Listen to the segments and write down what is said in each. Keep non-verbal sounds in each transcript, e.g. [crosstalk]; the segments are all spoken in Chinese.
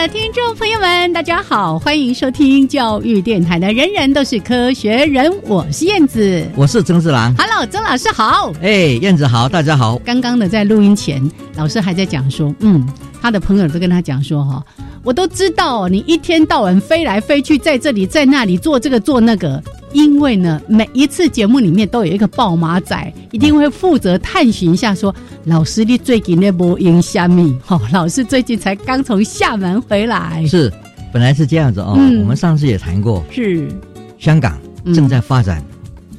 的听众朋友们，大家好，欢迎收听教育电台的《人人都是科学人》，我是燕子，我是曾志郎。Hello，曾老师好。哎，燕子好，大家好。刚刚的在录音前，老师还在讲说，嗯，他的朋友都跟他讲说，哈，我都知道你一天到晚飞来飞去，在这里在那里做这个做那个。因为呢，每一次节目里面都有一个爆马仔，一定会负责探寻一下，说老师你最近那波影虾米？哈，[laughs] 老师最近才刚从厦门回来。是，本来是这样子哦。我们上次也谈过，是香港正在发展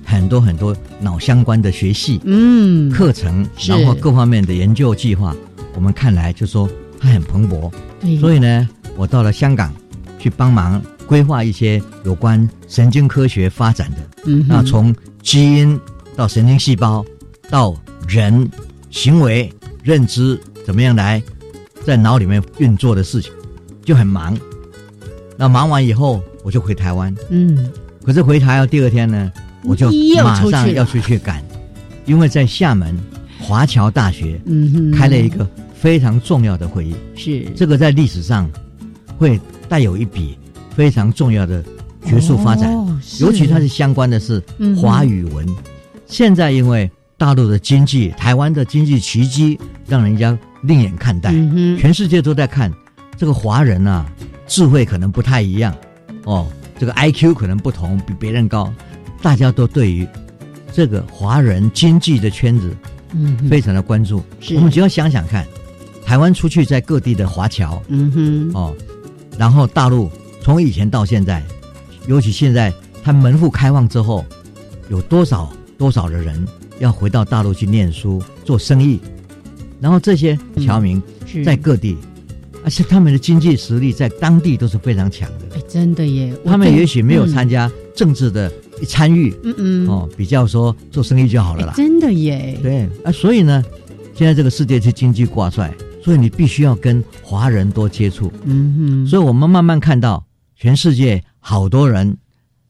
很多很多脑相关的学系、嗯课程，然后各方面的研究计划。我们看来就说它很蓬勃，所以呢，我到了香港去帮忙。规划一些有关神经科学发展的，嗯，那从基因到神经细胞，到人行为认知怎么样来在脑里面运作的事情，就很忙。那忙完以后，我就回台湾，嗯，可是回台湾第二天呢，我就马上要出去。赶，因为在厦门华侨大学，嗯，开了一个非常重要的会议，是。这个在历史上会带有一笔。非常重要的学术发展，尤其它是相关的是华语文。现在因为大陆的经济、台湾的经济奇迹，让人家另眼看待，全世界都在看这个华人啊，智慧可能不太一样哦，这个 I Q 可能不同，比别人高。大家都对于这个华人经济的圈子，嗯，非常的关注。我们只要想想看，台湾出去在各地的华侨，嗯哼，哦，然后大陆。从以前到现在，尤其现在，他门户开放之后，有多少多少的人要回到大陆去念书、做生意，然后这些侨民在各地，而且他们的经济实力在当地都是非常强的。哎，真的耶！他们也许没有参加政治的参与，嗯嗯，哦，比较说做生意就好了啦。真的耶！对啊，所以呢，现在这个世界是经济挂帅，所以你必须要跟华人多接触。嗯哼，所以我们慢慢看到。全世界好多人，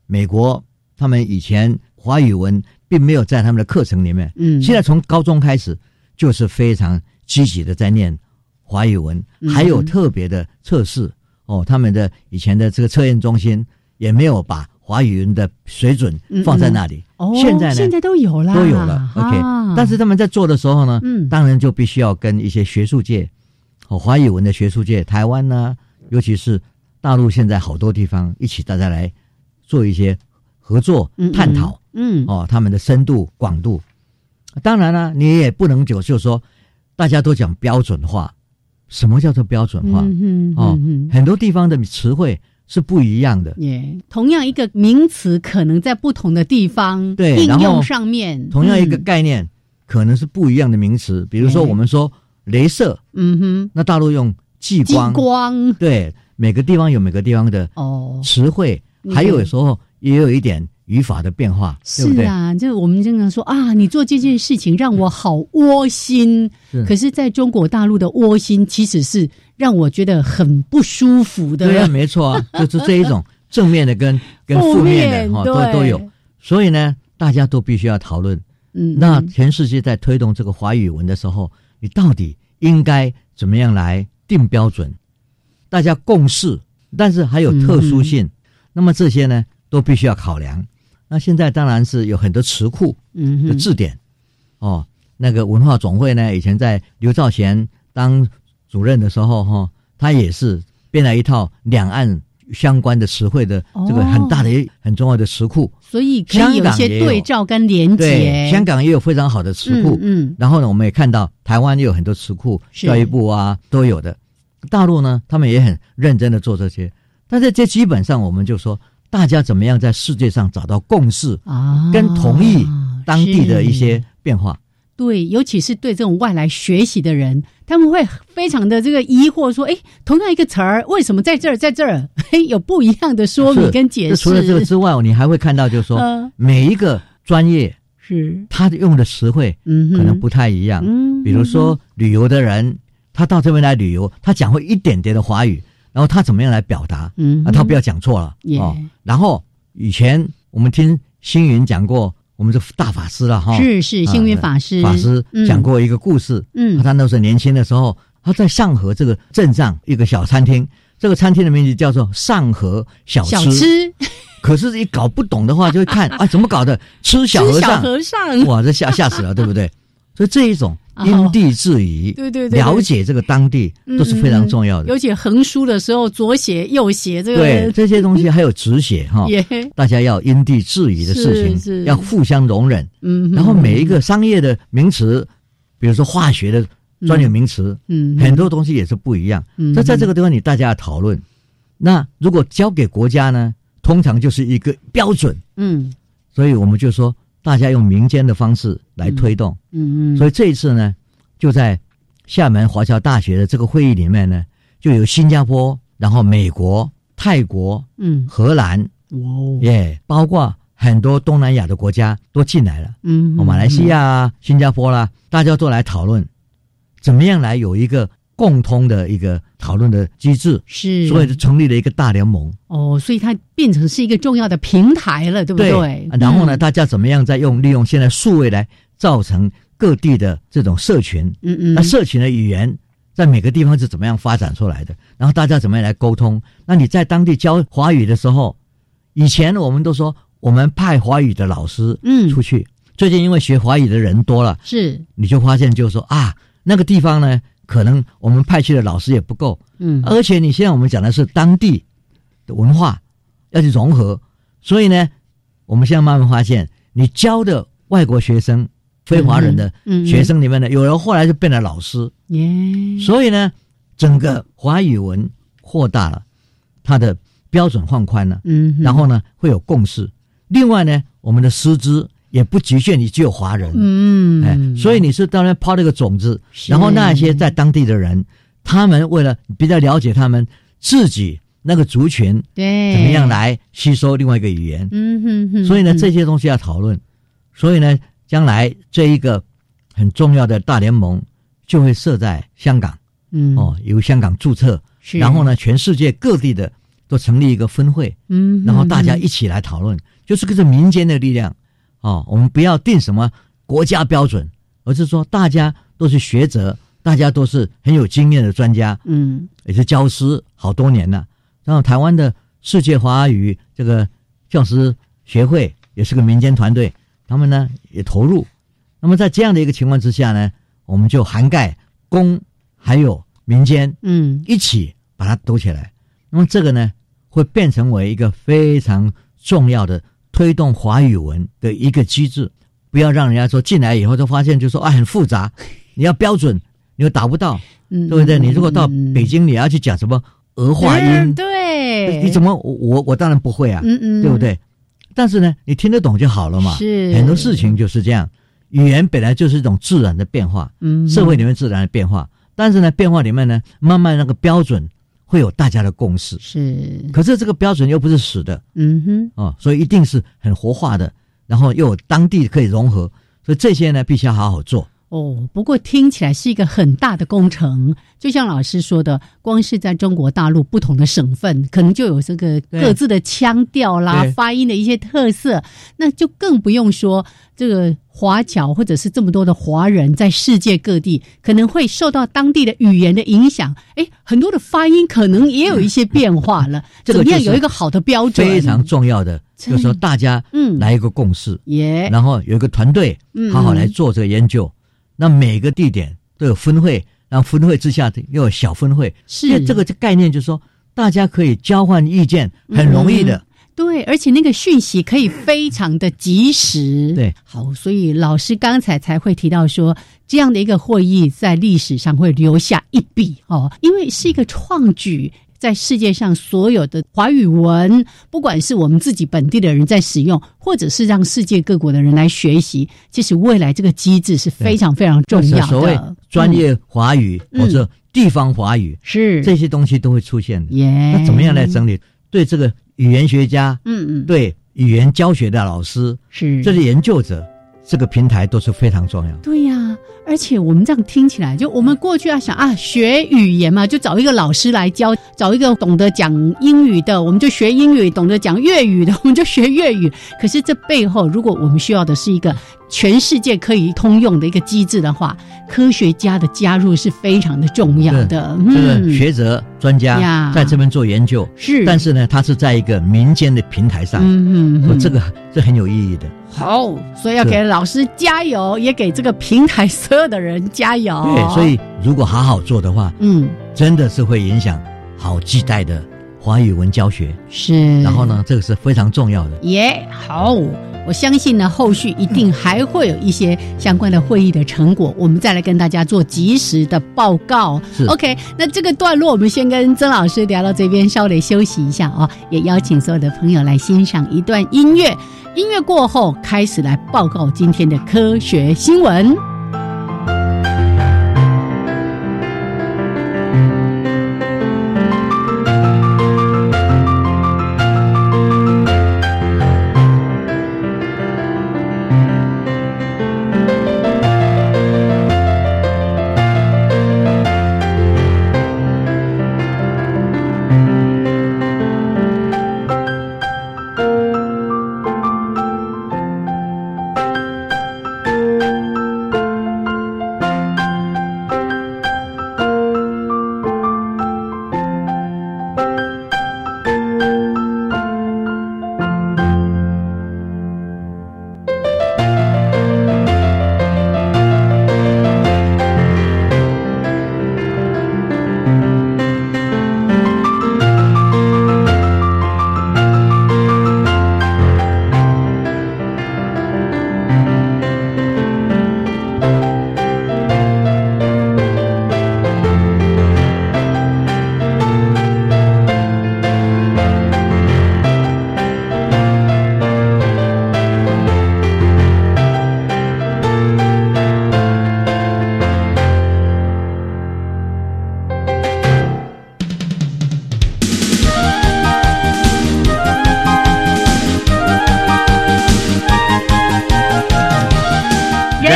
美国他们以前华语文并没有在他们的课程里面，嗯，现在从高中开始就是非常积极的在念华语文，还有特别的测试。哦，他们的以前的这个测验中心也没有把华语文的水准放在那里，哦，现在呢，现在都有了，都有了，OK，但是他们在做的时候呢，嗯，当然就必须要跟一些学术界，哦，华语文的学术界，台湾呢，尤其是。大陆现在好多地方一起大家来做一些合作探讨，嗯，哦，他们的深度广度，当然了，你也不能就就说大家都讲标准化，什么叫做标准化？哦，很多地方的词汇是不一样的。耶，同样一个名词，可能在不同的地方对应用上面，同样一个概念可能是不一样的名词。比如说，我们说镭射，嗯哼，那大陆用激光，对。每个地方有每个地方的哦词汇，还有时候也有一点语法的变化，对不对？是啊，就我们经常说啊，你做这件事情让我好窝心。是可是在中国大陆的窝心，其实是让我觉得很不舒服的。对啊，没错啊，[laughs] 就是这一种正面的跟跟负负面面的哈、对都都有。所以呢，大家都必须要讨论。嗯，那嗯全世界在推动这个华语文的时候，你到底应该怎么样来定标准？大家共识，但是还有特殊性，那么这些呢都必须要考量。那现在当然是有很多词库嗯的字典，哦，那个文化总会呢，以前在刘兆贤当主任的时候，哈、他也是编了一套两岸相关的词汇的这个很大的一、很重要的词库。所以可以有一些香港也有对照跟连接，香港也有非常好的词库。嗯嗯然后呢，我们也看到台湾也有很多词库，教育部啊都有的。大陆呢，他们也很认真的做这些，但是这基本上我们就说，大家怎么样在世界上找到共识，啊，跟同意当地的一些变化。对，尤其是对这种外来学习的人，他们会非常的这个疑惑，说：“哎，同样一个词儿，为什么在这儿，在这儿，[laughs] 嘿，有不一样的说明跟解释？”除了这个之外，你还会看到，就是说嗯。每一个专业是，他用的词汇嗯，可能不太一样。嗯，比如说旅游的人，他到这边来旅游，他讲会一点点的华语，然后他怎么样来表达？嗯，啊，他不要讲错了耶哦。然后以前我们听星云讲过，我们是大法师了哈，是是星云法师，法师讲过一个故事，嗯，他那时候年轻的时候，他在上河这个镇上一个小餐厅，这个餐厅的名字叫做上河小吃。小吃可是，一搞不懂的话，就会看啊，怎么搞的？吃小和吃小尚，和尚，哇，这吓吓死了，对不对？所以这一种哦因地制宜，[laughs] 对对对对。了解这个当地嗯都是非常重要的。尤其横书的时候，左写右写，这个对 [laughs] 这些东西还有直写哈，也。大家要因地制宜的事情，要互相容忍。嗯，然后每一个商业的名词，比如说化学的专有名词，嗯很多东西也是不一样。嗯那在这个地方，你大家要讨论。那如果交给国家呢，通常就是一个标准，嗯。所以我们就说，大家用民间的方式来推动。嗯嗯，所以这一次呢，就在厦门华侨大学的这个会议里面呢，就有新加坡，然后美国、泰国、嗯荷兰，哇哦耶，包括很多东南亚的国家都进来了。嗯哦，马来西亚啊、新加坡啦，大家都来讨论，怎么样来有一个共通的一个讨论的机制，是，所以就成立了一个大联盟，哦，所以它变成是一个重要的平台了，对不对？对然后呢，嗯大家怎么样再用利用现在数位来造成各地的这种社群，嗯嗯，那社群的语言在每个地方是怎么样发展出来的？然后大家怎么样来沟通？那你在当地教华语的时候，以前我们都说我们派华语的老师嗯出去，最近因为学华语的人多了。是你就发现就是说啊，那个地方呢，可能我们派去的老师也不够，嗯。而且你现在我们讲的是当地的文化要去融合，所以呢，我们现在慢慢发现，你教的外国学生、非华人的学生里面呢，有人后来就变了老师，耶，所以呢，整个华语文扩大了，它的标准放宽了，嗯，然后呢会有共识。另外呢，我们的师资也不局限于只有华人，嗯，哎，所以你是当然抛这个种子，是。然后那些在当地的人，他们为了比较了解他们自己那个族群对。怎么样，来吸收另外一个语言，嗯哼哼，所以呢嗯这些东西要讨论，所以呢将来这一个很重要的大联盟就会设在香港。嗯。哦，由香港注册，是，然后呢全世界各地的都成立一个分会，嗯哼，然后大家一起来讨论，就是跟着民间的力量哦，我们不要定什么国家标准，而是说大家都是学者，大家都是很有经验的专家，嗯也是教师好多年了。然后台湾的世界华语这个教师协会也是个民间团队，他们呢也投入。那么在这样的一个情况之下呢，我们就涵盖公还有民间嗯一起把它兜起来。那么这个呢，会变成为一个非常重要的推动华语文的一个机制。不要让人家说进来以后就发现就说啊很复杂，[laughs] 你要标准你又达不到，嗯，对不对？你如果到嗯北，京，你要去讲什么俄化嗯音，对，你怎么我我我当然不会啊，嗯嗯，对不？对？但是呢，你听得懂就好了嘛。是很多事情就是这样，语言本来就是一种自然的变化，嗯，社会里面自然的变化。但是呢，变化里面呢，慢慢那个标准会有大家的共识。是，可是这个标准又不是死的，嗯哼，哦，所以一定是很活化的，然后又有当地可以融合，所以这些呢，必须要好好做。哦，不过听起来是一个很大的工程，就像老师说的，光是在中国大陆不同的省份，可能就有这个各自的腔调啦、发音的一些特色，那就更不用说这个华侨或者是这么多的华人在世界各地，可能会受到当地的语言的影响，哎，很多的发音可能也有一些变化了。[laughs] 怎么样有一个好的标准？非常重要的，就是说大家嗯来一个共识，耶，然后有一个团队好好来做这个研究。那每个地点都有分会，然后分会之下又有小分会，是这个概念，就是说大家可以交换意见，很容易的。对，而且那个讯息可以非常的及时。对，好，所以老师刚才才会提到说，这样的一个会议在历史上会留下一笔哦，因为是一个创举。在世界上所有的华语文，不管是我们自己本地的人在使用，或者是让世界各国的人来学习，其实未来这个机制是非常非常重要的。所谓专业华语或者地方华语，是这些东西都会出现的。耶，那怎么样来整理？对这个语言学家，嗯嗯，对语言教学的老师，是这些研究者。这个平台都是非常重要。对呀，而且我们这样听起来，就我们过去要想啊，学语言嘛，就找一个老师来教，找一个懂得讲英语的，我们就学英语；懂得讲粤语的，我们就学粤语。可是这背后，如果我们需要的是一个全世界可以通用的一个机制的话，科学家的加入是非常的重要的。这个学者专家在这边做研究是，但是呢，他是在一个民间的平台上，嗯嗯，这个这很有意义的。好，所以要给老师加油，也给这个平台所有的人加油。对，所以如果好好做的话，嗯，真的是会影响好几代的华语文教学。是，然后呢，这个是非常重要的。耶，好，我相信呢，后续一定还会有一些相关的会议的成果，我们再来跟大家做及时的报告。OK，那这个段落我们先跟曾老师聊到这边，稍微休息一下啊，也邀请所有的朋友来欣赏一段音乐。音乐过后，开始来报告今天的科学新闻。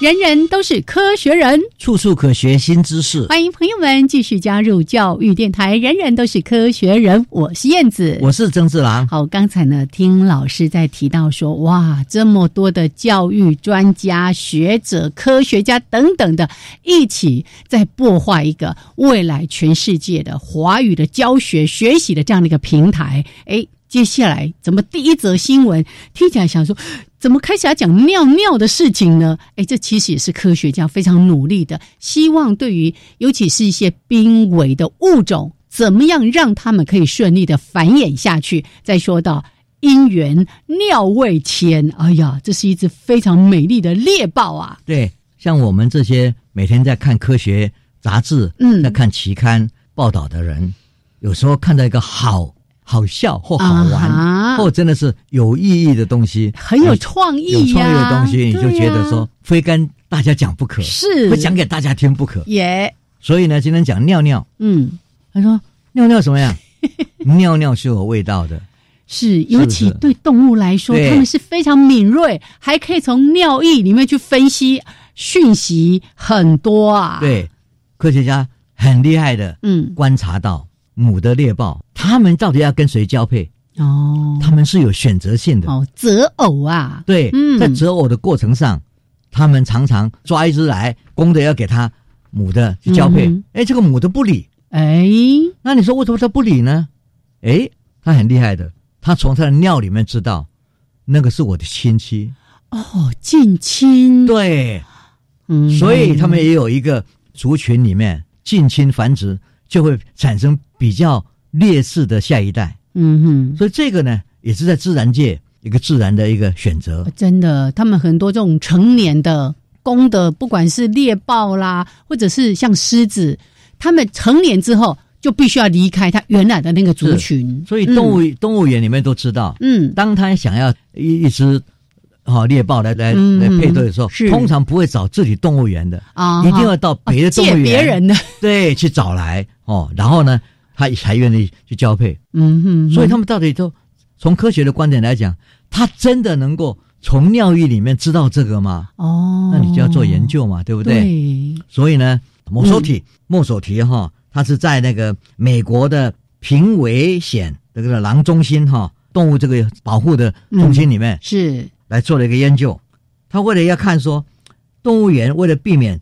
人人都是科学人，处处可学新知识。欢迎朋友们继续加入教育电台。人人都是科学人，我是燕子，我是曾志郎。好，刚才呢，听老师在提到说，哇，这么多的教育专家、学者、科学家等等的，一起在破坏一个未来全世界的华语的教学学习的这样的一个平台。哎。接下来怎么第一则新闻听起来想说，怎么开始要讲尿尿的事情呢？哎，这其实也是科学家非常努力的，希望对于尤其是一些濒危的物种，怎么样让他们可以顺利的繁衍下去。再说到姻缘尿味签，哎呀，这是一只非常美丽的猎豹啊！对，像我们这些每天在看科学杂志、嗯，在看期刊报道的人，有时候看到一个好。好笑或好玩，啊或真的是有意义的东西，很有创意有创意的东西，你就觉得对说非跟大家讲不可，是。不讲给大家听不可。也。所以呢，今天讲尿尿，嗯。他说尿尿什么呀？[laughs] 尿尿是有味道的，是，尤其对动物来说，它们是非常敏锐，还可以从尿液里面去分析讯息很多啊。，对，科学家很厉害的嗯，观察到母的猎豹，它们到底要跟谁交配？哦，它们是有选择性的。哦择偶啊，对，嗯在择偶的过程上，他们常常抓一只来，公的要给它母的去交配嗯。哎、这个母的不理，哎，那你说为什么它不理呢？哎，它很厉害的，它从它的尿里面知道，那个是我的亲戚。哦，近亲，对，嗯所以他们也有一个族群里面近亲繁殖，就会产生比较劣势的下一代。嗯哼。所以这个呢，也是在自然界一个自然的一个选择。真的，他们很多这种成年的公的，不管是猎豹啦，或者是像狮子，他们成年之后就必须要离开它原来的那个族群。所以动物、动物园里面都知道，嗯，当他想要一一只好、猎豹来来、嗯来配对的时候，是通常不会找自己动物园的，啊，一定要到别的动物借园、别人的，对去找来哦，然后呢，他才愿意去交配。嗯哼，所以他们到底都从科学的观点来讲，他真的能够从尿液里面知道这个吗？哦，那你就要做研究嘛，对不对？对，所以呢，莫索嗯体、莫索提哈，他是在那个美国的濒危险这个狼中心哈动物这个保护的中心里面、是，来做了一个研究。他为了要看说，动物园为了避免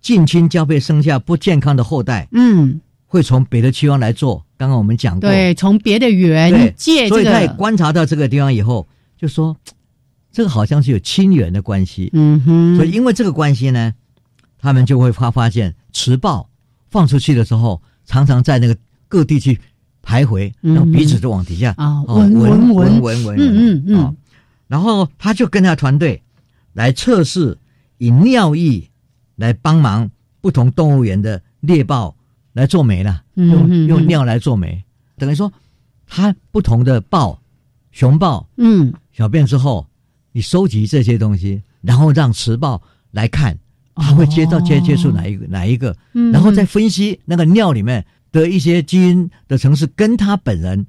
近亲交配生下不健康的后代，嗯，会从别的地方来做。刚刚我们讲过，对，从别的园对所以借这个，他也观察到这个地方以后，就说 [tsk] 这个好像是有亲缘的关系。嗯哼，所以因为这个关系呢，他们就会发发现雌豹放出去的时候，常常在那个各地去徘徊，嗯然后彼此就往底下啊哦闻闻闻闻。闻闻嗯嗯然后他就跟他团队来测试以尿液来帮忙不同动物园的猎豹来做媒了，用嗯用尿来做媒，等于说它不同的豹，雄豹嗯，小便之后，你收集这些东西，然后让雌豹来看，它会接到接接触哪一个哪一个，然后再分析那个尿里面的一些基因的城市跟它本人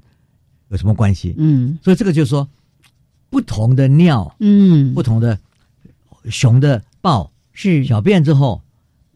有什么关系。嗯。所以这个就是说，不同的尿，嗯，不同的雄的豹是。小便之后，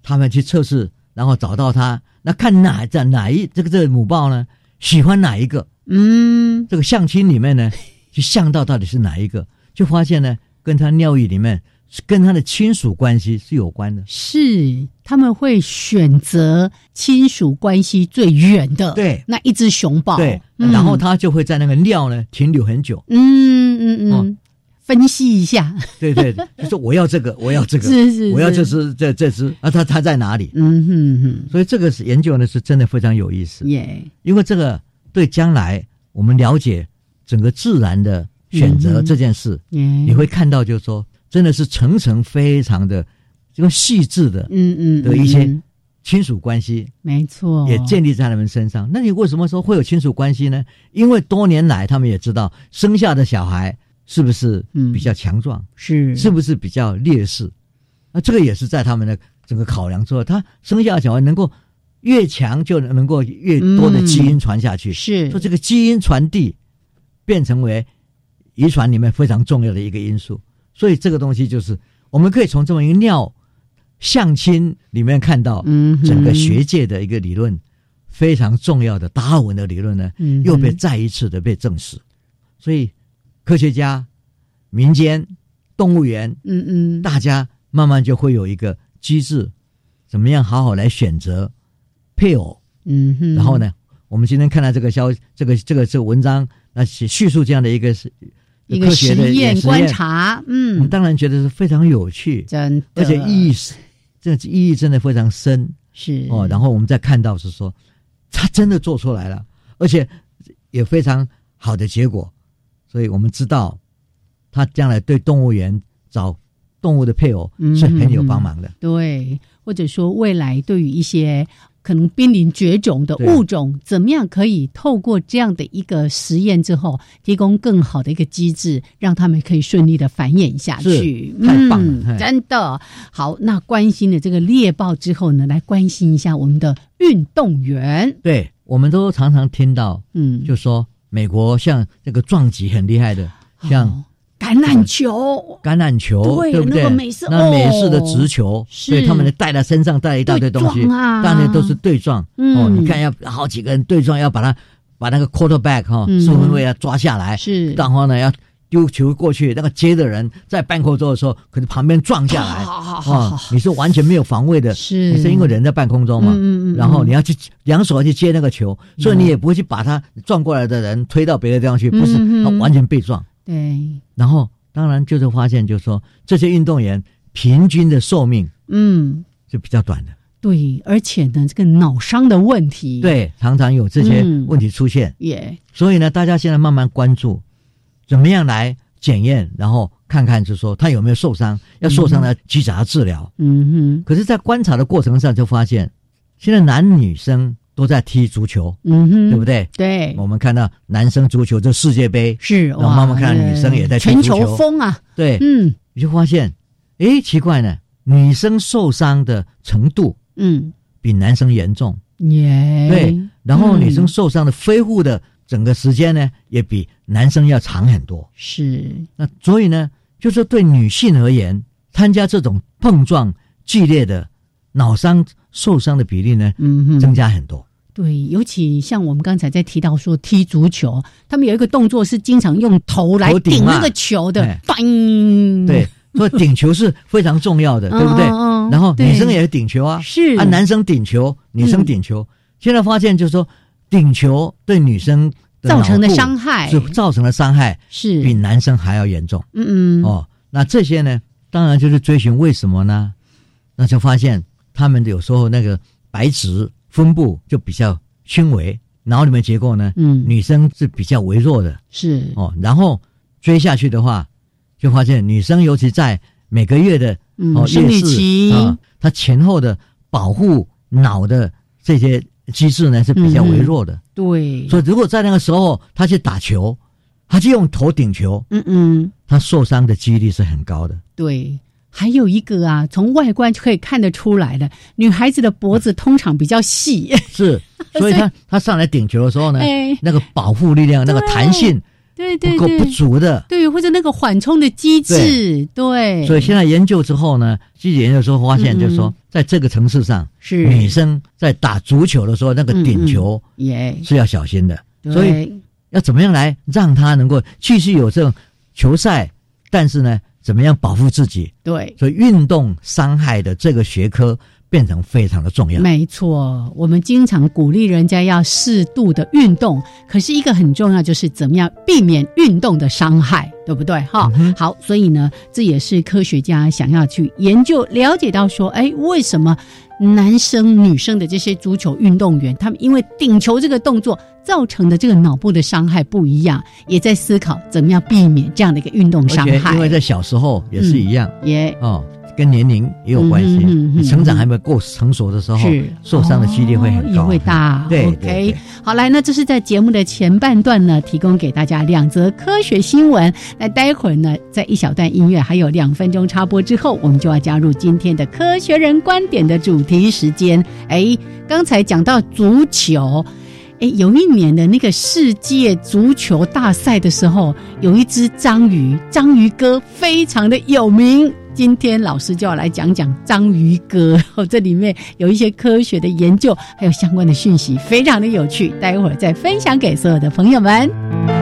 他们去测试，然后找到它，那看哪在哪一这个这个母豹呢喜欢哪一个，嗯。这个相亲里面呢，[laughs] 就相到到底是哪一个，就发现呢，跟他尿液里面跟他的亲属关系是有关的。是他们会选择亲属关系最远的对。那一只熊豹，对，嗯。然后他就会在那个尿呢停留很久。嗯嗯嗯，哦分析一下，对对，就说我要这个，[laughs] 我要这个，是是，我要这是，只这这只啊，它它在哪里？嗯哼哼，所以这个是研究呢是真的非常有意思，耶，因为这个对将来我们了解整个自然的选择嗯这件事，耶，你会看到就是说真的是层层非常的这个细致的嗯嗯的一些嗯亲属关系。没错，也建立在他们身上。那你为什么说会有亲属关系呢？因为多年来他们也知道生下的小孩是不是嗯比较强壮，是是不是比较劣势？那这个也是在他们的整个考量之后，他生下的小孩能够越强，就能够越多的基因传下去。是说这个基因传递变成为遗传里面非常重要的一个因素。所以这个东西就是我们可以从这么一个尿相亲里面看到，嗯整个学界的一个理论非常重要的达尔文的理论呢，嗯又被再一次的被证实。所以科学家、民间、动物园，嗯嗯。大家慢慢就会有一个机制，怎么样好好来选择配偶。嗯哼，然后呢，我们今天看到这个消这个这个这个文章，那写叙述这样的一个是一个实验观察，嗯。我嗯们，当然觉得是非常有趣，真的，而且意义是这个意义真的非常深。是。哦，然后我们再看到是说，他真的做出来了，而且也非常好的结果，所以我们知道他将来对动物园找动物的配偶嗯是很有帮忙的。对，或者说未来对于一些可能濒临绝种的物种，怎么样可以透过这样的一个实验之后，提供更好的一个机制，让他们可以顺利的繁衍下去？是太棒了嗯真的好。那关心了这个猎豹之后呢，来关心一下我们的运动员。对，我们都常常听到，嗯，就说美国像这个撞击很厉害的，像哦橄榄球。橄榄球，对不对？那个美式那美式的哦直球，是所以他们带在身上带了一大堆东西，当然都是对撞。嗯哦，你看要好几个人对撞，要把他把那个 quarterback 哈、哦四分卫要抓下来，是然后呢要丢球过去，那个接的人在半空中的时候，可能旁边撞下来，好好好好哦，你是完全没有防卫的，是。你是因为人在半空中嘛，嗯嗯嗯然后你要去两手要去接那个球，所以你也不会去把他撞过来的人推到别的地方去，不是，他完全被撞。对，然后当然就是发现，就是说这些运动员平均的寿命嗯。是比较短的，对，而且呢，这个脑伤的问题，，对，常常有这些嗯。问题出现。也。所以呢，大家现在慢慢关注，怎么样来检验，然后看看就是说他有没有受伤，要受伤呢及早的治疗。嗯哼。可是，在观察的过程上就发现，现在男女生都在踢足球，嗯哼，对不对？对，我们看到男生足球这世界杯，是然后慢慢看到女生也在踢全足球。球风啊，对，嗯。你就发现，诶，奇怪呢，女生受伤的程度嗯，比男生严重，耶，对，然后女生嗯受伤的恢复的整个时间呢，也比男生要长很多。是，那所以呢，就是对女性而言，参加这种碰撞剧烈的脑伤受伤的比例呢，增加很多。对，尤其像我们刚才在提到说踢足球，他们有一个动作是经常用头来头顶那个球的对，所以顶球是非常重要的，对不对？然后女生也是顶球啊，是。啊，男生顶球，女生顶球。现在发现就是说，顶球对女生造成的伤害是造成的伤害是，比男生还要严重。嗯嗯，哦，那这些呢，当然就是追寻为什么呢？那就发现他们有时候那个白质分布就比较轻微，脑里面结构呢，嗯女生是比较微弱的是，哦。然后追下去的话，就发现女生尤其在每个月的哦嗯生理期啊，它前后的保护脑的这些机制呢是比较微弱的。对，所以如果在那个时候他去打球，他就用头顶球，嗯嗯。他受伤的几率是很高的。对，还有一个啊，从外观就可以看得出来的，女孩子的脖子通常比较细，是，所以他他 [laughs] 上来顶球的时候呢，哎那个保护力量、那个弹性对对不够不，足的。对，或者那个缓冲的机制，对，所以现在研究之后呢，记者研究之后发现，就是说嗯，在这个层次上，是女生在打足球的时候，那个顶球也，是要小心的。对所以要怎么样来让她能够继续有这种球赛，但是呢，怎么样保护自己？对。所以运动伤害的这个学科变成非常的重要。没错，我们经常鼓励人家要适度的运动，可是一个很重要就是怎么样避免运动的伤害，对不对？哈、嗯好，所以呢，这也是科学家想要去研究、了解到说，哎，为什么男生、女生的这些足球运动员，他们因为顶球这个动作造成的这个脑部的伤害不一样，也在思考怎么样避免这样的一个运动伤害。因为在小时候也是一样、也哦，跟年龄也有关系。成长还没有够成熟的时候，是受伤的几率会很高，哦也会大。对 OK，对对好来，那这是在节目的前半段呢，提供给大家两则科学新闻。那待会儿呢，在一小段音乐还有两分钟插播之后，我们就要加入今天的科学人观点的主题时间。哎，刚才讲到足球。哎，有一年的那个世界足球大赛的时候，有一只章鱼，章鱼哥非常的有名。今天老师就要来讲讲章鱼哥，[laughs] 这里面有一些科学的研究，还有相关的讯息，非常的有趣。待会儿再分享给所有的朋友们。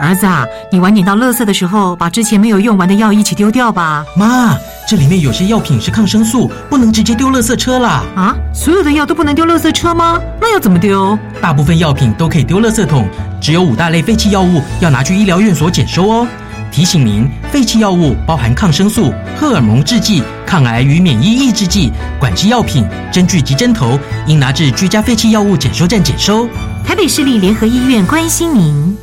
儿子啊，你晚点到乐色的时候，把之前没有用完的药一起丢掉吧。妈，这里面有些药品是抗生素，不能直接丢乐色车啦。啊，所有的药都不能丢乐色车吗？那要怎么丢？大部分药品都可以丢乐色桶，只有五大类废弃药物要拿去医疗院所检收哦。提醒您，废弃药物包含抗生素、荷尔蒙制剂、抗癌与免疫抑制剂、管制药品、针具及针头，应拿至居家废弃药物检收站检收。台北市立联合医院关心您。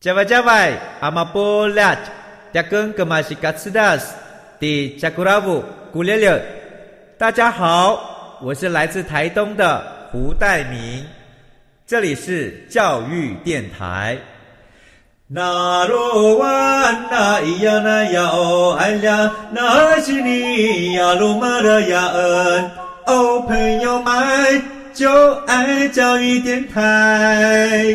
加外加外，阿玛波拉，扎根格玛西卡斯达斯，迪加古拉布古列列。大家好，我是来自台东的胡代明，这里是教育电台。那罗哇那咿呀那呀哦哎呀，那是你呀鲁玛的呀恩哦，朋友们就爱教育电台。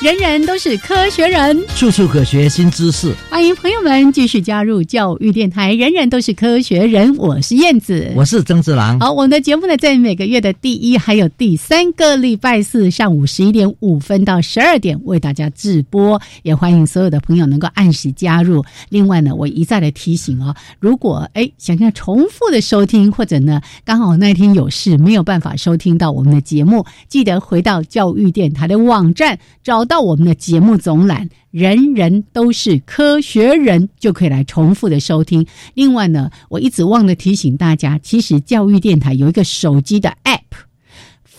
人人都是科学人，处处可学新知识。欢迎朋友们继续加入教育电台。人人都是科学人，我是燕子，我是曾志郎。好，我们的节目呢，在每个月的第一还有第三个礼拜四上午十一点五分到十二点为大家直播，也欢迎所有的朋友能够按时加入。另外呢，我一再的提醒哦，如果哎想要重复的收听，或者呢刚好那天有事没有办法收听到我们的节目，记得回到教育电台的网站找。到我们的节目总览，人人都是科学人，就可以来重复的收听。另外呢，我一直忘了提醒大家，其实教育电台有一个手机的 App。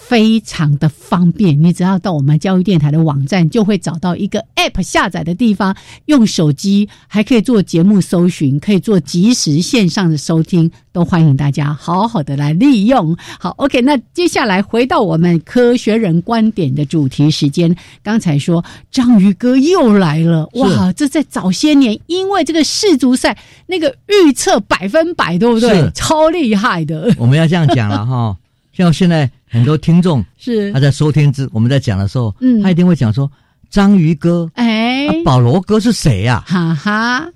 非常的方便，你只要到我们教育电台的网站，就会找到一个 App 下载的地方，用手机还可以做节目搜寻，可以做即时线上的收听，都欢迎大家好好的来利用。好，OK，那接下来回到我们科学人观点的主题时间。刚才说章鱼哥又来了，哇，这在早些年，因为这个世足赛那个预测百分百，对不对？超厉害的。我们要这样讲了哈，像现在。很多听众是他在收听之我们在讲的时候，嗯，他一定会讲说章鱼哥，哎，保罗哥是谁呀？哈哈，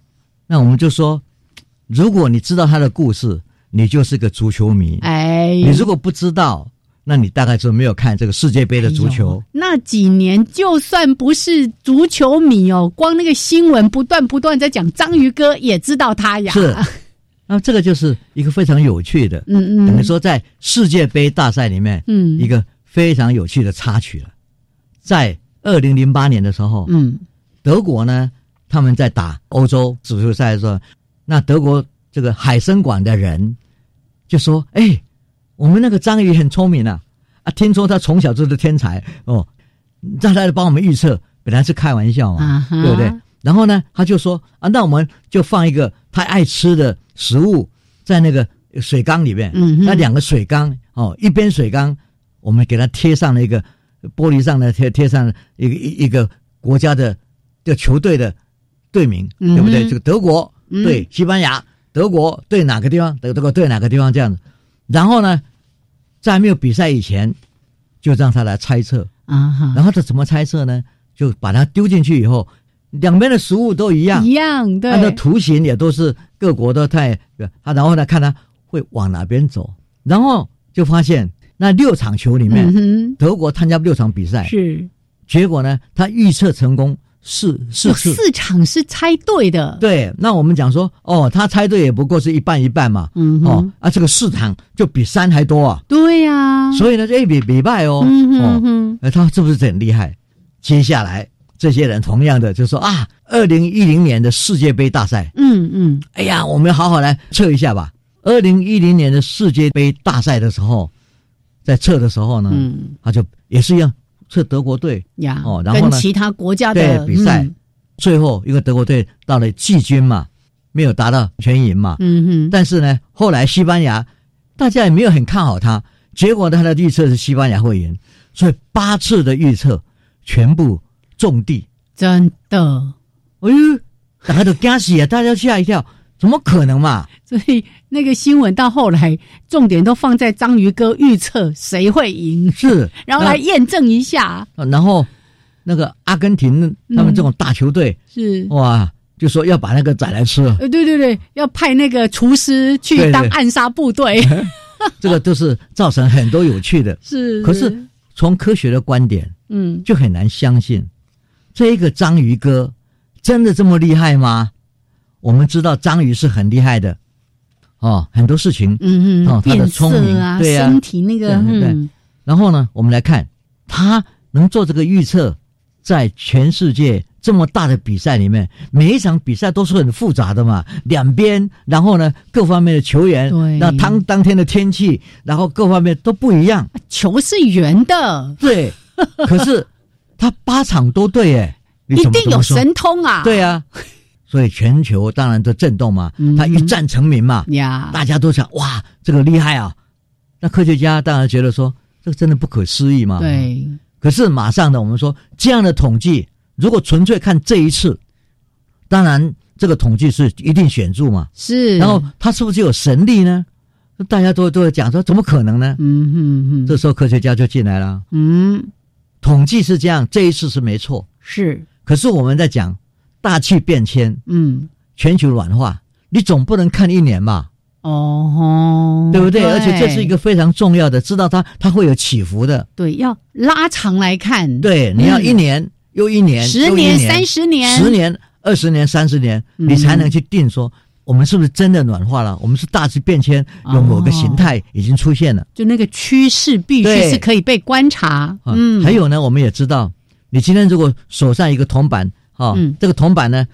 那我们就说，如果你知道他的故事，你就是个足球迷，哎，你如果不知道，那你大概就没有看这个世界杯的足球。那几年就算不是足球迷哦，光那个新闻不断不断在讲章鱼哥，也知道他呀。是。那这个就是一个非常有趣的，嗯嗯，等于说在世界杯大赛里面，嗯，一个非常有趣的插曲了。在二零零八年的时候，嗯，德国呢，他们在打欧洲足球赛的时候，那德国这个海参馆的人就说：“哎，我们那个章鱼很聪明啊，啊，听说他从小就是天才哦，让他来帮我们预测，本来是开玩笑嘛，对不对？然后呢，他就说啊，那我们就放一个他爱吃的。”食物在那个水缸里面，那两个水缸哦，一边水缸我们给它贴上了一个玻璃上的贴贴上一个一一个国家的叫球队的队名，对不对？这个德国对西班牙，德国对哪个地方？德德国对哪个地方？这样子。然后呢，在没有比赛以前，就让他来猜测啊。然后他怎么猜测呢？就把它丢进去以后。两边的食物都一样，一样，对，它的图形也都是各国都太，他然后呢，看他会往哪边走，然后就发现那六场球里面，德国参加六场比赛，是。结果呢，他预测成功四四次。四场是猜对的，对，那我们讲说，哦，他猜对也不过是一半一半嘛，嗯哦，啊，这个四场就比三还多啊，对呀，所以呢，这一比比败哦，嗯哼哦，他是不是很厉害？接下来这些人同样的就说啊，二零一零年的世界杯大赛，嗯嗯，哎呀，我们好好来测一下吧。二零一零年的世界杯大赛的时候，在测的时候呢，嗯。他就也是一样测德国队，呀，哦然后呢其他国家的对比赛。嗯。最后一个德国队到了季军嘛，没有达到全赢嘛。嗯哼，但是呢，后来西班牙大家也没有很看好他，结果呢，他的预测是西班牙会赢，所以八次的预测全部中地。真的，哎呦，大家都惊死啊！大家吓一跳，怎么可能嘛？[laughs] 所以那个新闻到后来重点都放在章鱼哥预测谁会赢，是，[laughs] 然后来验证一下，然后那个阿根廷他们这种大球队，是。哇，就说要把那个宰来吃，呃，对对对，要派那个厨师去当暗杀部队，[laughs] 这个都是造成很多有趣的。是。可是从科学的观点，嗯，就很难相信，这个章鱼哥真的这么厉害吗？我们知道章鱼是很厉害的，哦，很多事情，嗯嗯，哦他的聪明啊，对啊身体那个，对对嗯，然后呢，我们来看他能做这个预测，在全世界这么大的比赛里面，每一场比赛都是很复杂的嘛，两边，然后呢，各方面的球员，对。那当当天的天气，然后各方面都不一样，球是圆的，对，可是他八场都对，哎，一定有神通啊！对啊，所以全球当然都震动嘛，嗯他一战成名嘛，呀，大家都想哇，这个厉害啊！那科学家当然觉得说，这个真的不可思议嘛。。对，可是马上呢，我们说这样的统计，如果纯粹看这一次，当然这个统计是一定显著嘛。是。然后他是不是有神力呢？大家都都在讲说，怎么可能呢？嗯哼哼，这时候科学家就进来了。嗯统计是这样，这一次是没错。是，可是我们在讲大气变迁、嗯全球暖化，你总不能看一年吧？哦，对不对？而且这是一个非常重要的，知道它它会有起伏的。对，要拉长来看，对，你要一年、又一年、嗯十年、三十年、十年、二十年、三十年，嗯你才能去定说我们是不是真的暖化了？我们是大致变迁有某个形态已经出现了。就那个趋势必须是可以被观察。啊，嗯，还有呢，我们也知道，你今天如果手上一个铜板，啊，嗯。这个铜板呢，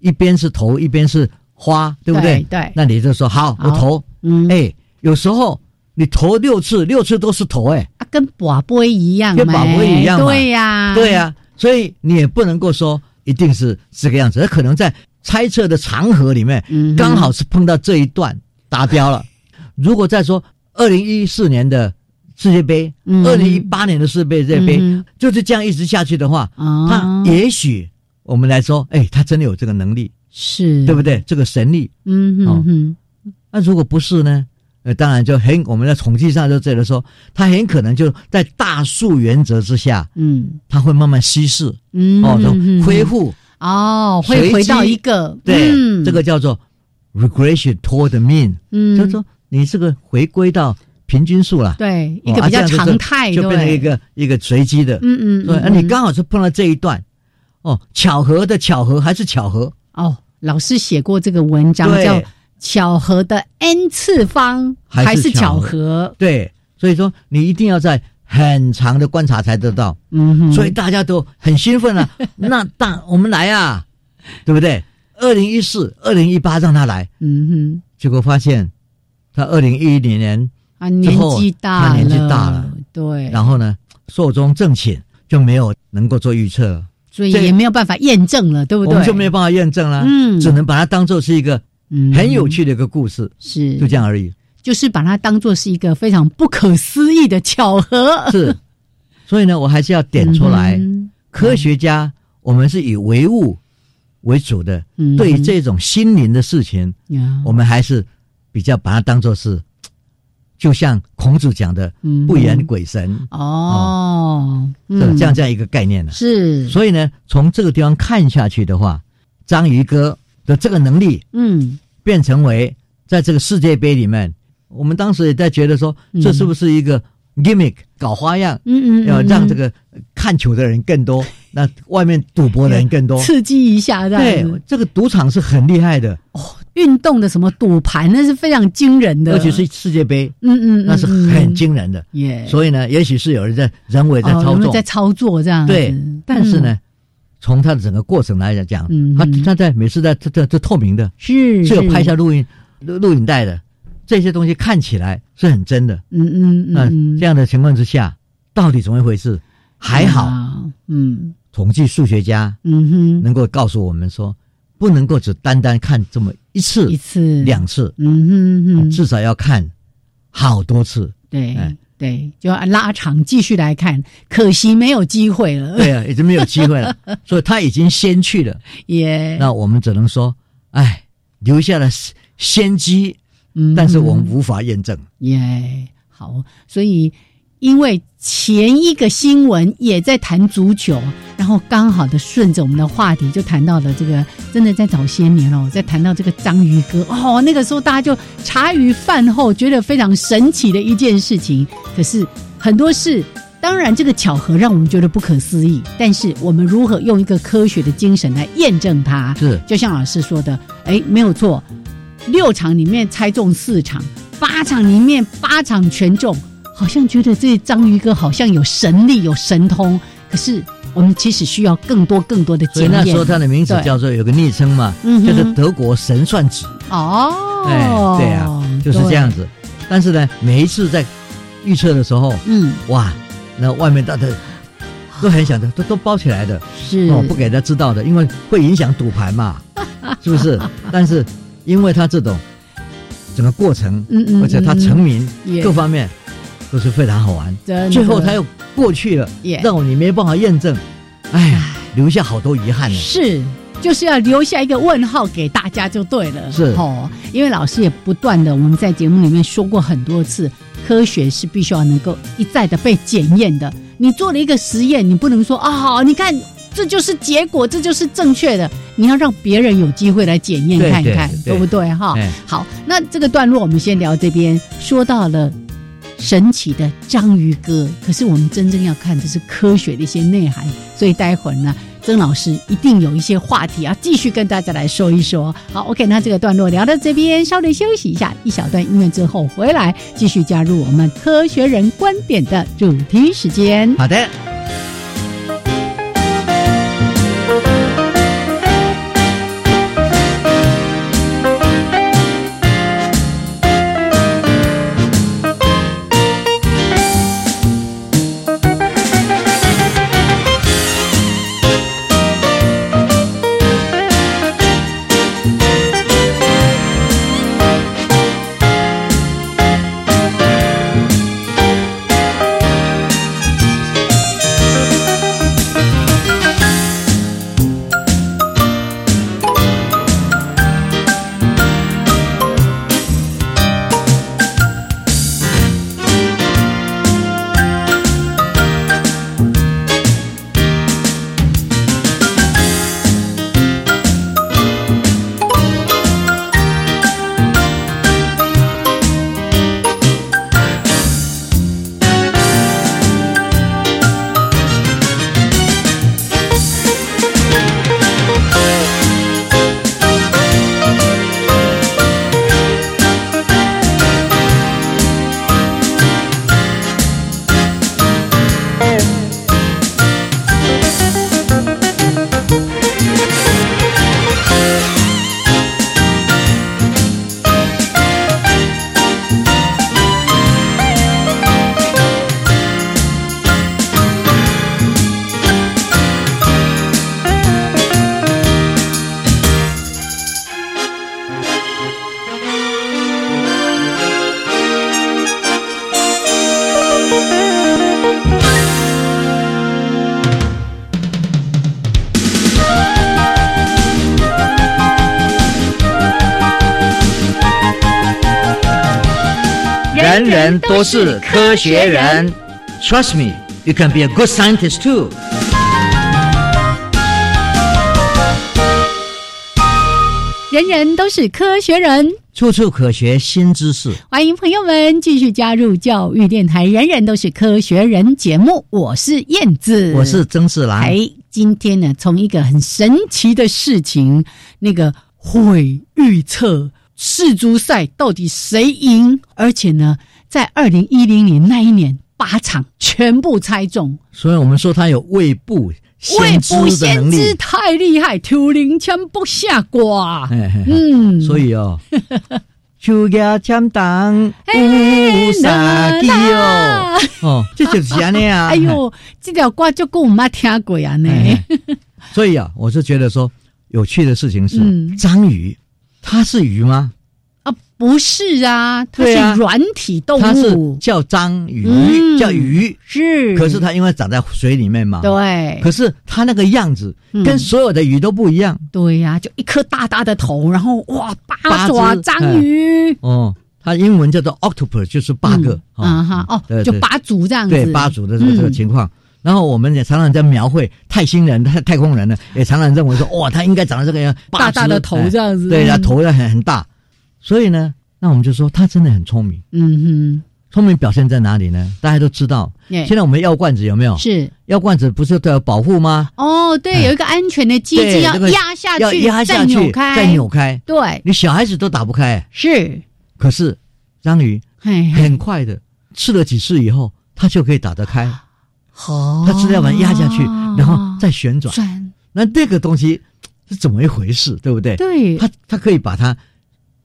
一边是头，一边是花，对不对？对对。那你就说好，我好。投。嗯，哎，有时候你投六次，六次都是投，哎，啊，跟宝贝一样，跟宝贝一样嘛。对呀，对呀、所以你也不能够说一定是这个样子，可能在猜测的长河里面，刚好是碰到这一段达标了。如果再说二零一四年的世界杯，嗯二零一八年的世界杯，嗯就是这样一直下去的话，啊他也许我们来说，哎，他真的有这个能力，是对不对？这个神力。嗯哼哼，那如果不是呢？呃，当然就很我们在统计上就这个说，他很可能就在大数原则之下，嗯它会慢慢稀释，嗯，哦，恢复。哦，会回到一个对，嗯。这个叫做 regression toward the mean，、嗯，就是说你这个回归到平均数了，对一哦个比较常态，就变成对。一个一个随机的，嗯嗯，对，嗯啊，你嗯。刚好是碰到这一段，哦，巧合的巧合还是巧合，哦，老师写过这个文章叫“巧合的 n 次方还是巧合。对，所以说你一定要在很长的观察才得到，”。嗯哼，所以大家都很兴奋啊，[laughs] 那大我们来啊，对不对？二零一四、二零一八让他来，嗯哼，结果发现他二零一零年啊，年纪大了，他年纪大了，对，然后呢，寿终正寝，就没有能够做预测。了，所以也没有办法验证了，对不对？我们就没有办法验证了，嗯。只能把它当做是一个嗯。很有趣的一个故事，是。就这样而已。就是把它当做是一个非常不可思议的巧合，是，所以呢，我还是要点出来，嗯科学家我们是以唯物为主的，嗯对于这种心灵的事情，呀。我们还是比较把它当做是，就像孔子讲的嗯“不言鬼神。哦，”这嗯。这样这样一个概念呢。是，所以呢，从这个地方看下去的话，章鱼哥的这个能力嗯。变成为在这个世界杯里面，我们当时也在觉得说，嗯。这是不是一个 gimmick 搞花样，嗯嗯，要让这个看球的人更多，[laughs] 那外面赌博的人更多，刺激一下，对，这个赌场是很厉害的。哦。运动的什么赌盘那是非常惊人的，尤其是世界杯，嗯嗯，那是很惊人的。耶，所以呢，也许是有人在人为在操作，在操作。这样。对，但是呢，从他的整个过程来讲，他他在每次在这这这透明的，是是有拍下录音录录影带的，这些东西看起来是很真的。嗯嗯嗯，这样的情况之下，到底怎么一回事？还好，嗯，统计数学家，嗯哼，能够告诉我们说。不能够只单单看这么一次、一次、两次，嗯哼哼，至少要看好多次。对，对，就要拉长继续来看。可惜没有机会了。对啊，已经没有机会了，[laughs] 所以他已经先去了。耶，那我们只能说，哎，留下了先机，嗯，但是我们无法验证。耶，好，所以。因为前一个新闻也在谈足球，然后刚好的顺着我们的话题就谈到了这个，真的在早些年哦，在谈到这个章鱼哥哦，那个时候大家就茶余饭后觉得非常神奇的一件事情。可是很多事，当然这个巧合让我们觉得不可思议，但是我们如何用一个科学的精神来验证它？是就像老师说的，哎，没有错，六场里面猜中四场，八场里面八场全中。好像觉得这章鱼哥好像有神力、有神通，可是我们其实需要更多、更多的经验。所以那时候他的名字叫做有个昵称嘛，就是德国神算子。哦，哎，对啊，就是这样子。但是呢，每一次在预测的时候，嗯，哇，那外面大家都很想的，都都包起来的，是哦，不给他知道的，因为会影响赌盘嘛，是不是？[laughs] 但是因为他这种整个过程，嗯嗯，而且他成名各方面。都是非常好玩，最后他又过去了，让你没办法验证，哎，留下好多遗憾呢。是，就是要留下一个问号给大家就对了。是哦，因为老师也不断的我们在节目里面说过很多次，科学是必须要能够一再的被检验的。你做了一个实验，你不能说啊，好，你看这就是结果，这就是正确的，你要让别人有机会来检验看看，对不对？哈，好，那这个段落我们先聊这边，说到了。神奇的章鱼哥，可是我们真正要看的是科学的一些内涵，所以待会儿呢，曾老师一定有一些话题要继续跟大家来说一说。好，OK，那这个段落聊到这边，稍微休息一下，一小段音乐之后回来继续加入我们科学人观点的主题时间。好的。人人都是科学人，Trust me, you can be a good scientist too。人人都是科学人，处处可学新知识。欢迎朋友们继续加入教育电台《人人都是科学人》节目。我是燕子，我是曾世兰。哎，今天呢，从一个很神奇的事情，那个会预测世足赛到底谁赢，而且呢，在二零一零年那一年，八场全部猜中，所以我们说他有未卜。未卜先知太厉害，抽灵枪不下卦。嗯，所以哦，手压枪挡无杀机哦，哦，这就是安尼啊。[laughs] 哎呦，这条卦就跟我妈听过呀呢。所以啊，我是觉得说，有趣的事情是，章鱼，它是鱼吗？啊不是啊，它是软体动物，它是叫章鱼，叫鱼是。可是它因为长在水里面嘛，对。可是它那个样子跟所有的鱼都不一样。对呀，就一颗大大的头，然后哇，八爪章鱼。哦，它英文叫做 octopus，就是八个啊哈哦，就八组这样子。对，八组的这个这个情况。然后我们也常常在描绘太星人、太太空人呢，也常常认为说，[laughs] 哇，他应该长得这个样，大大的头这样子。对，他头要很很大。所以呢，那我们就说他真的很聪明。嗯哼，聪明表现在哪里呢？大家都知道，现在我们药罐子有没有？是药罐子不是都要保护吗？哦，对，有一个安全的机制要压下去，压下去，再扭开，再扭开。对，你小孩子都打不开。是，可是章鱼很快的吃了几次以后，它就可以打得开。好，它知道把它压下去，然后再旋转。那这个东西是怎么一回事？对不对？对，它它可以把它。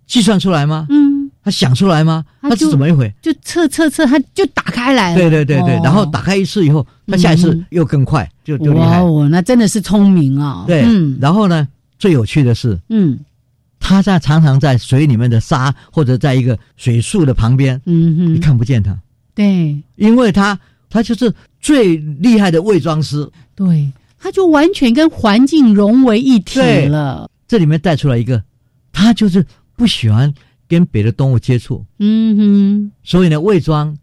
计算出来吗？嗯，它想出来吗？他是怎么一回？就测测测，它就打开来了。对对对对，然后打开一次以后，它下一次又更快，就就厉害。哦，那真的是聪明啊！对，然后呢，最有趣的是，嗯，它在常常在水里面的沙或者在一个水树的旁边，嗯哼，你看不见它。对，因为他他就是最厉害的伪装师。对，他就完全跟环境融为一体了。这里面带出来一个，他就是。不喜欢跟别的动物接触，嗯哼，所以呢，伪装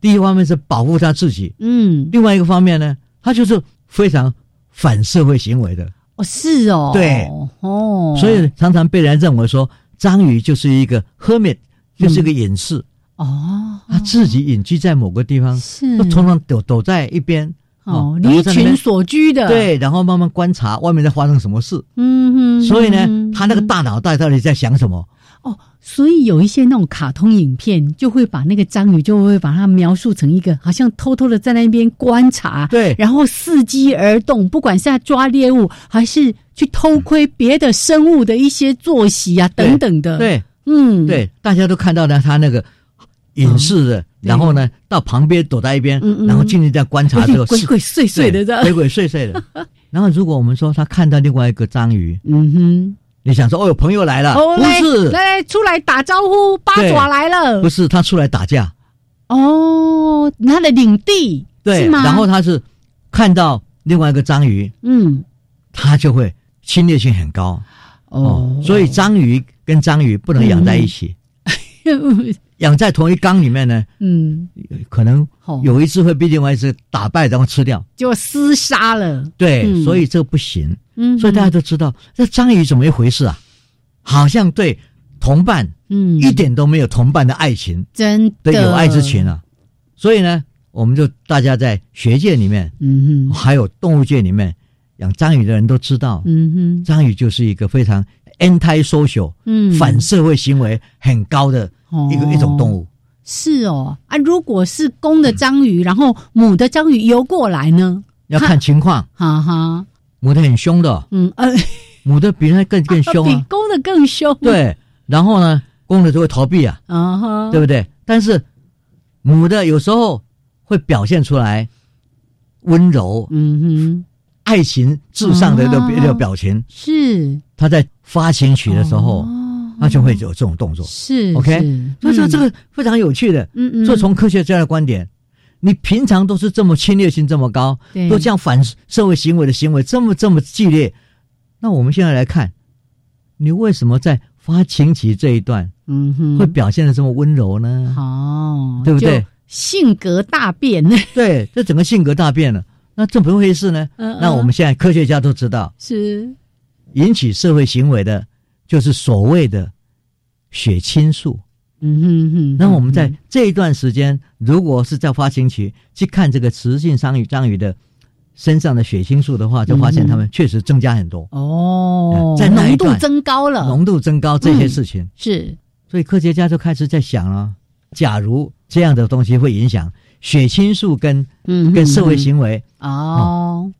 第一方面是保护他自己，嗯，另外一个方面呢，他就是非常反社会行为的，哦，是哦，对，哦，所以常常被人认为说章鱼就是一个 hermit，就是一个隐士，哦，他自己隐居在某个地方，是，通常躲躲在一边。哦，离群所居的，对，然后慢慢观察外面在发生什么事。嗯哼，所以呢，他那个大脑袋到底在想什么？哦，所以有一些那种卡通影片，就会把那个章鱼就会把它描述成一个好像偷偷的在那边观察，对，然后伺机而动，不管是在抓猎物，还是去偷窥别的生物的一些作息啊等等的。对，嗯，对，大家都看到了他那个隐士的。然后呢，到旁边躲在一边，然后静静在观察这个鬼鬼祟祟的，这鬼鬼祟祟的。[laughs] 然后如果我们说他看到另外一个章鱼，嗯哼，你想说哦，有朋友来了，不是，来出来打招呼，八爪来了，不是他出来打架，哦，他的领地对，然后他是看到另外一个章鱼，嗯，他就会侵略性很高，哦，所以章鱼跟章鱼不能养在一起。[laughs] 养在同一缸里面呢，嗯，可能有一只会被另外一只打败，然后吃掉，就厮杀了。对，所以这不行。嗯，所以大家都知道，这章鱼怎么一回事啊？好像对同伴，嗯，一点都没有同伴的爱情，真的。有爱之情啊。所以呢，我们就大家在学界里面，嗯哼，还有动物界里面养章鱼的人都知道，嗯哼，章鱼就是一个非常 anti-social，嗯，反社会行为很高的。一个一种动物。是哦。啊，如果是公的章鱼，然后母的章鱼游过来呢，要看情况。哈哈，母的很凶的，嗯呃，母的比它更更凶啊，[laughs] 比公的更凶。对，然后呢，公的就会逃避啊，啊哈，对不对？但是母的有时候会表现出来温柔，嗯哼，爱情至上的那个表情，是。他在发情曲的时候。那就会有这种动作，是 OK，所以说这个非常有趣的。嗯嗯，所以从科学家的观点，你平常都是这么侵略性这么高，都这样反社会行为的行为这么这么激烈，那我们现在来看，你为什么在发情期这一段，嗯哼，会表现的这么温柔呢？哦，对不对？性格大变，[laughs] 对，这整个性格大变了，那怎么回事呢？那我们现在科学家都知道，是引起社会行为的。就是所谓的血清素。嗯哼哼。那我们在这一段时间，如果是在发情期去看这个雌性章鱼章鱼的身上的血清素的话，就发现它们确实增加很多。哦，在浓度增高了，浓度增高这些事情，是所以科学家就开始在想了：假如这样的东西会影响血清素跟嗯跟社会行为，哦，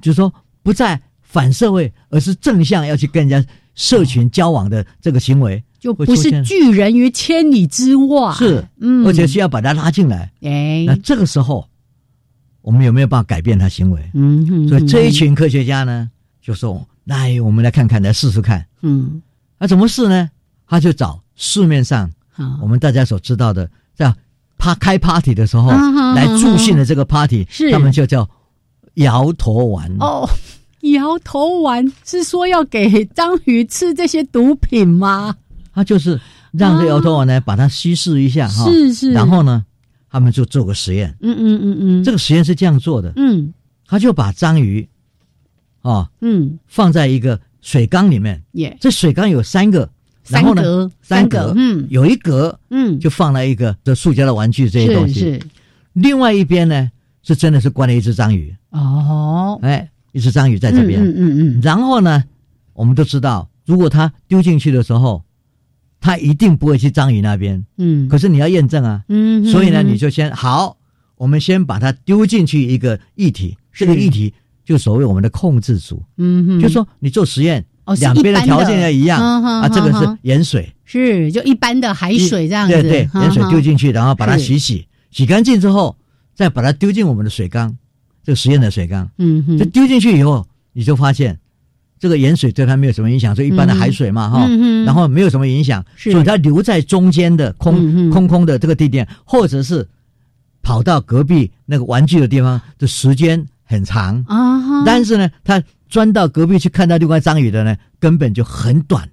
就是说不再反社会，而是正向要去跟人家社群交往的这个行为，就不是拒人于千里之外，是，嗯而且需要把他拉进来。哎，那这个时候，我们有没有办法改变他行为？嗯哼，所以这一群科学家呢，就说：“来，我们来看看，来试试看。嗯，那怎么试呢？他就找市面上我们大家所知道的，在趴开 party 的时候啊来助兴的这个 party，他们就叫摇头丸。哦，摇头丸是说要给章鱼吃这些毒品吗？他就是让这摇头丸呢，把它稀释一下哈，啊是是。然后呢，他们就做个实验。嗯嗯嗯嗯，这个实验是这样做的，嗯。他就把章鱼哦嗯。放在一个水缸里面，耶，这水缸有三个，然三后呢格三格，嗯。有一格嗯，就放了一个这塑胶的玩具这些东西，是是。另外一边呢是真的是关了一只章鱼，哦，哎，一只章鱼在这边，嗯嗯嗯然后呢，我们都知道，如果它丢进去的时候，它一定不会去章鱼那边，嗯，可是你要验证啊，嗯，所以呢，你就先好，我们先把它丢进去一个液体，这个液体就所谓我们的控制组，嗯哼，就说你做实验，哦是两边的条件要一样啊，这个是盐水，是就一般的海水这样子，对对，盐水丢进去，然后把它洗洗，洗干净之后，再把它丢进我们的水缸，这个实验的水缸，嗯哼，就丢进去以后，你就发现这个盐水对它没有什么影响，就一般的海水嘛哈，嗯哼。然后没有什么影响，是。所以它留在中间的空、嗯空空的这个地点，或者是跑到隔壁那个玩具的地方的时间很长，啊哈，但是呢，它钻到隔壁去看到另外章鱼的呢，根本就很短，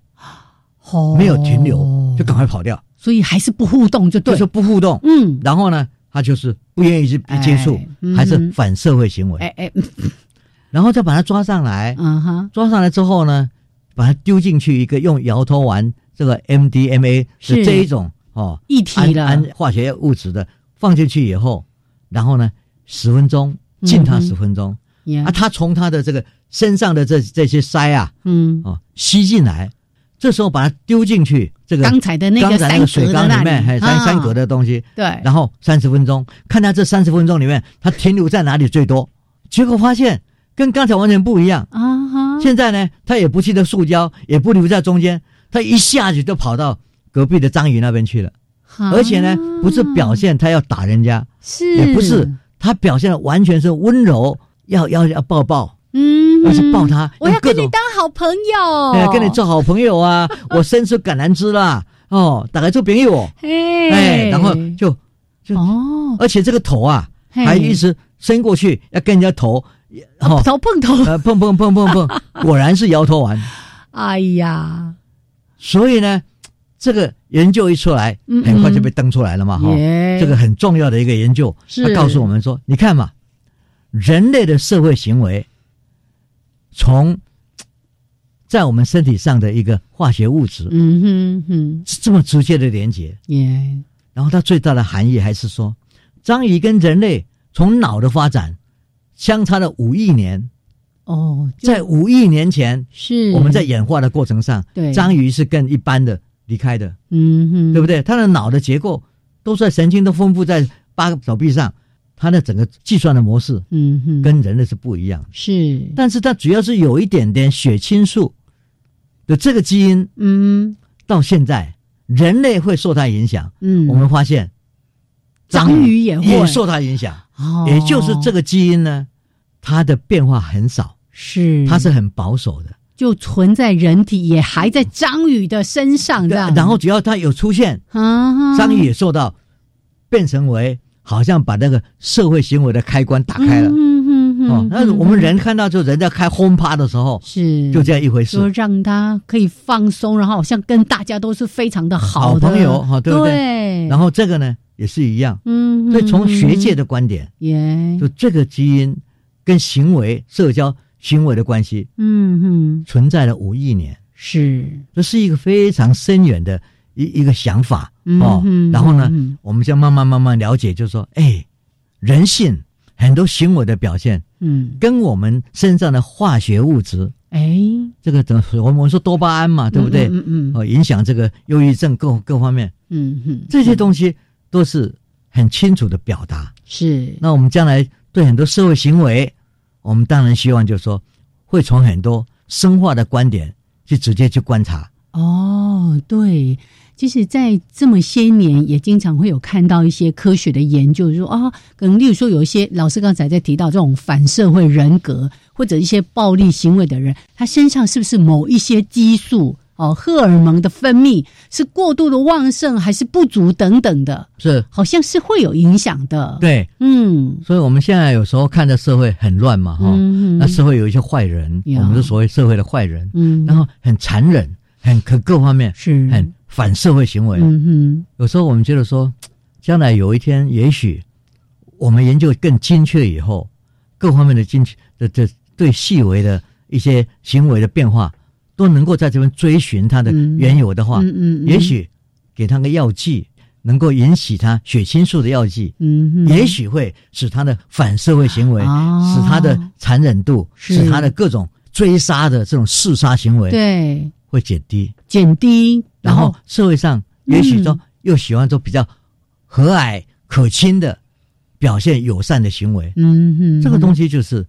哦。没有停留，就赶快跑掉，所以还是不互动就对，就是不互动，嗯，然后呢，他就是不愿意去接触，还是反社会行为，哎哎，[laughs] 然后再把他抓上来，嗯哈，抓上来之后呢，把他丢进去一个用摇头丸这个 MDMA 是。是这一种哦一体的化学物质的放进去以后，然后呢十分钟浸它嗯哼十分钟、呀啊，他从他的这个身上的这这些鳃啊嗯，哦吸进来，这时候把它丢进去这个刚才的那个刚才那个水缸里面还有三三格的，东西，对，然后三十分钟，看他这三十分钟里面他停留在哪里最多，结果发现跟刚才完全不一样。啊哈，现在呢，他也不去的塑胶，也不留在中间，他一下子就跑到隔壁的章鱼那边去了。啊而且呢，不是表现他要打人家，是。也不是他表现的完全是温柔，要要要抱抱，嗯，要去抱他，我要跟你当好朋友，[laughs] 哎跟你做好朋友啊，[laughs] 我伸出橄榄枝啦，哦，打开做朋友，哎哎，然后就就，哦，而且这个头啊，还一直伸过去要跟人家头，哦，头碰头，呃碰碰碰碰碰，[laughs] 果然是摇头丸。哎呀，所以呢，这个研究一出来，嗯很快就被登出来了嘛，哈、耶这个很重要的一个研究，是。它告诉我们说，你看嘛，人类的社会行为，从在我们身体上的一个化学物质，嗯哼哼，是这么直接的连接，耶，然后它最大的含义还是说，章鱼跟人类从脑的发展相差了五亿年，哦，在五亿年前，是我们在演化的过程上，对章鱼是更一般的离开的。嗯哼，对不对？它的脑的结构都在神经都分布在八个手臂上，它的整个计算的模式嗯哼，跟人类是不一样的。是，但是它主要是有一点点血清素的这个基因，嗯。到现在人类会受它影响。嗯，我们发现章鱼也会。也受它影响，哦，也就是这个基因呢，它的变化很少，是。它是很保守的。就存在人体，也还在章鱼的身上这样，然后只要它有出现，啊，章鱼也受到变成为好像把那个社会行为的开关打开了。嗯哼哼哦，那我们人看到就人在开轰趴的时候，是。就这样一回事。说。让他可以放松，然后好像跟大家都是非常的好的。好朋友哈对不对？对，然后这个呢也是一样，嗯，所以从学界的观点，耶，就这个基因跟行为、社交行为的关系嗯哼，存在了五亿年，是，这是一个非常深远的一一个想法哦。嗯然后呢，嗯我们就慢慢慢慢了解，就是说，哎，人性很多行为的表现，嗯，跟我们身上的化学物质，哎，这个怎我们说多巴胺嘛，对不对？嗯嗯哦，影响这个忧郁症各各方面，嗯嗯，这些东西都是很清楚的表达。是，那我们将来对很多社会行为，我们当然希望就是说，会从很多生化的观点去直接去观察。哦，对，其实，在这么些年，也经常会有看到一些科学的研究，说啊，可能例如说有一些老师刚才在提到这种反社会人格或者一些暴力行为的人，他身上是不是某一些激素哦，荷尔蒙的分泌是过度的旺盛还是不足等等的，是，好像是会有影响的。，对，嗯，所以我们现在有时候看的社会很乱嘛，哈、嗯那社会有一些坏人，我们是所谓社会的坏人，嗯，然后很残忍，很可各方面是。很反社会行为。嗯有时候我们觉得说，[tsk] 将来有一天，也许我们研究更精确以后，各方面的精确的这对细微的一些行为的变化，都能够在这边追寻它的嗯缘由的话，嗯嗯嗯。也许给他个药剂，能够引起他血清素的药剂，嗯嗯，也许会使他的反社会行为，哦使他的残忍度，使他的各种追杀的这种嗜杀行为对。会减低。减低，然后社会上也许说嗯。又喜欢做比较和蔼可亲的表现友善的行为，嗯嗯，这个东西就是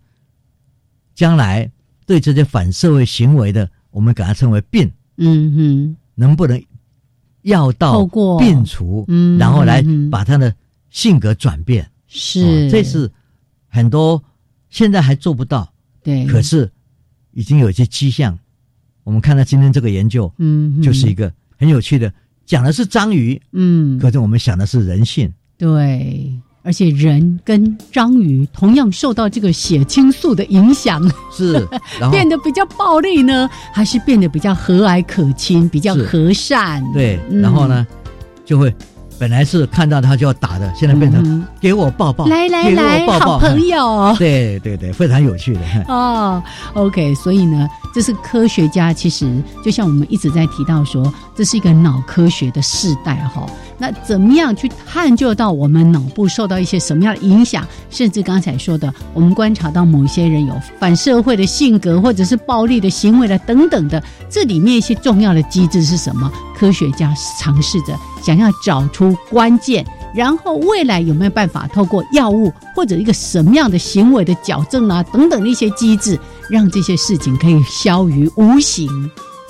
将来对这些反社会行为的，我们给它称为病，嗯嗯能不能药到病除，嗯然后来嗯把他的性格转变，是、哦这是很多现在还做不到，对，可是已经有一些迹象。我们看到今天这个研究，嗯就是一个很有趣的，讲的是章鱼，嗯。可是我们想的是人性。对，而且人跟章鱼同样受到这个血清素的影响，是，[laughs] 变得比较暴力呢，还是变得比较和蔼可亲，比较和善？对，嗯。然后呢，就会本来是看到他就要打的，现在变成嗯给我抱抱，来来给我来，好朋友。[laughs] 对对对，非常有趣的。哦，OK，所以呢，这是科学家其实就像我们一直在提到说，这是一个脑科学的世代哈。那怎么样去探究到我们脑部受到一些什么样的影响？甚至刚才说的，我们观察到某些人有反社会的性格，或者是暴力的行为的等等的，这里面一些重要的机制是什么？科学家尝试着想要找出关键，然后未来有没有办法透过药物或者一个什么样的行为的矫正啊等等的一些机制，让这些事情可以消于无形。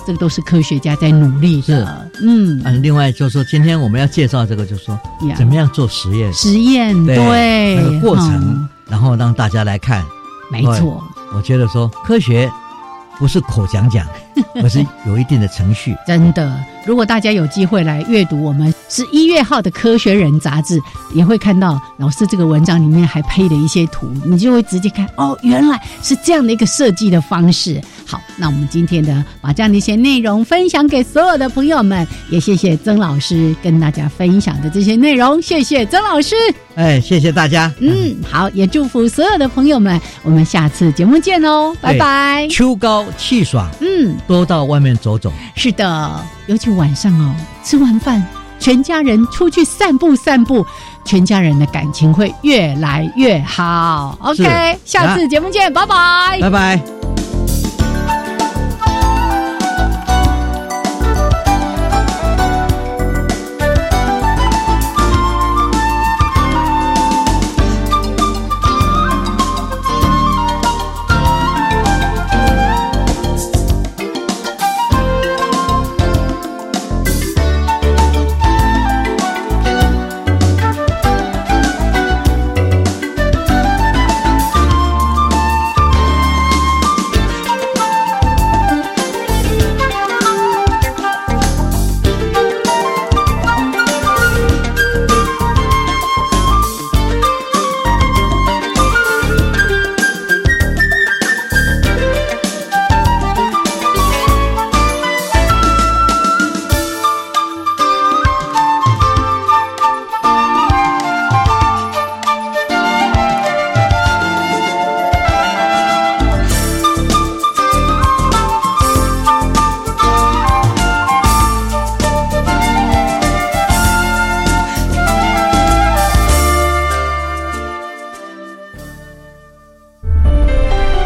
这个都是科学家在努力的。嗯，嗯，另外就是说，今天我们要介绍这个，就是说怎么样做实验，实验对对。那个过程嗯，然后让大家来看。没错，我觉得说科学不是口讲讲，[laughs] 而是有一定的程序。真的。如果大家有机会来阅读我们十一月号的《科学人》杂志，也会看到老师这个文章里面还配了一些图，你就会直接看哦，原来是这样的一个设计的方式。好，那我们今天的，把这样的一些内容分享给所有的朋友们，也谢谢曾老师跟大家分享的这些内容，谢谢曾老师。哎，谢谢大家。嗯，好，也祝福所有的朋友们，我们下次节目见哦，拜拜。秋高气爽，嗯，多到外面走走。是的，尤其晚上哦，吃完饭，全家人出去散步散步，全家人的感情会越来越好。OK，下次节目见，拜拜。拜拜。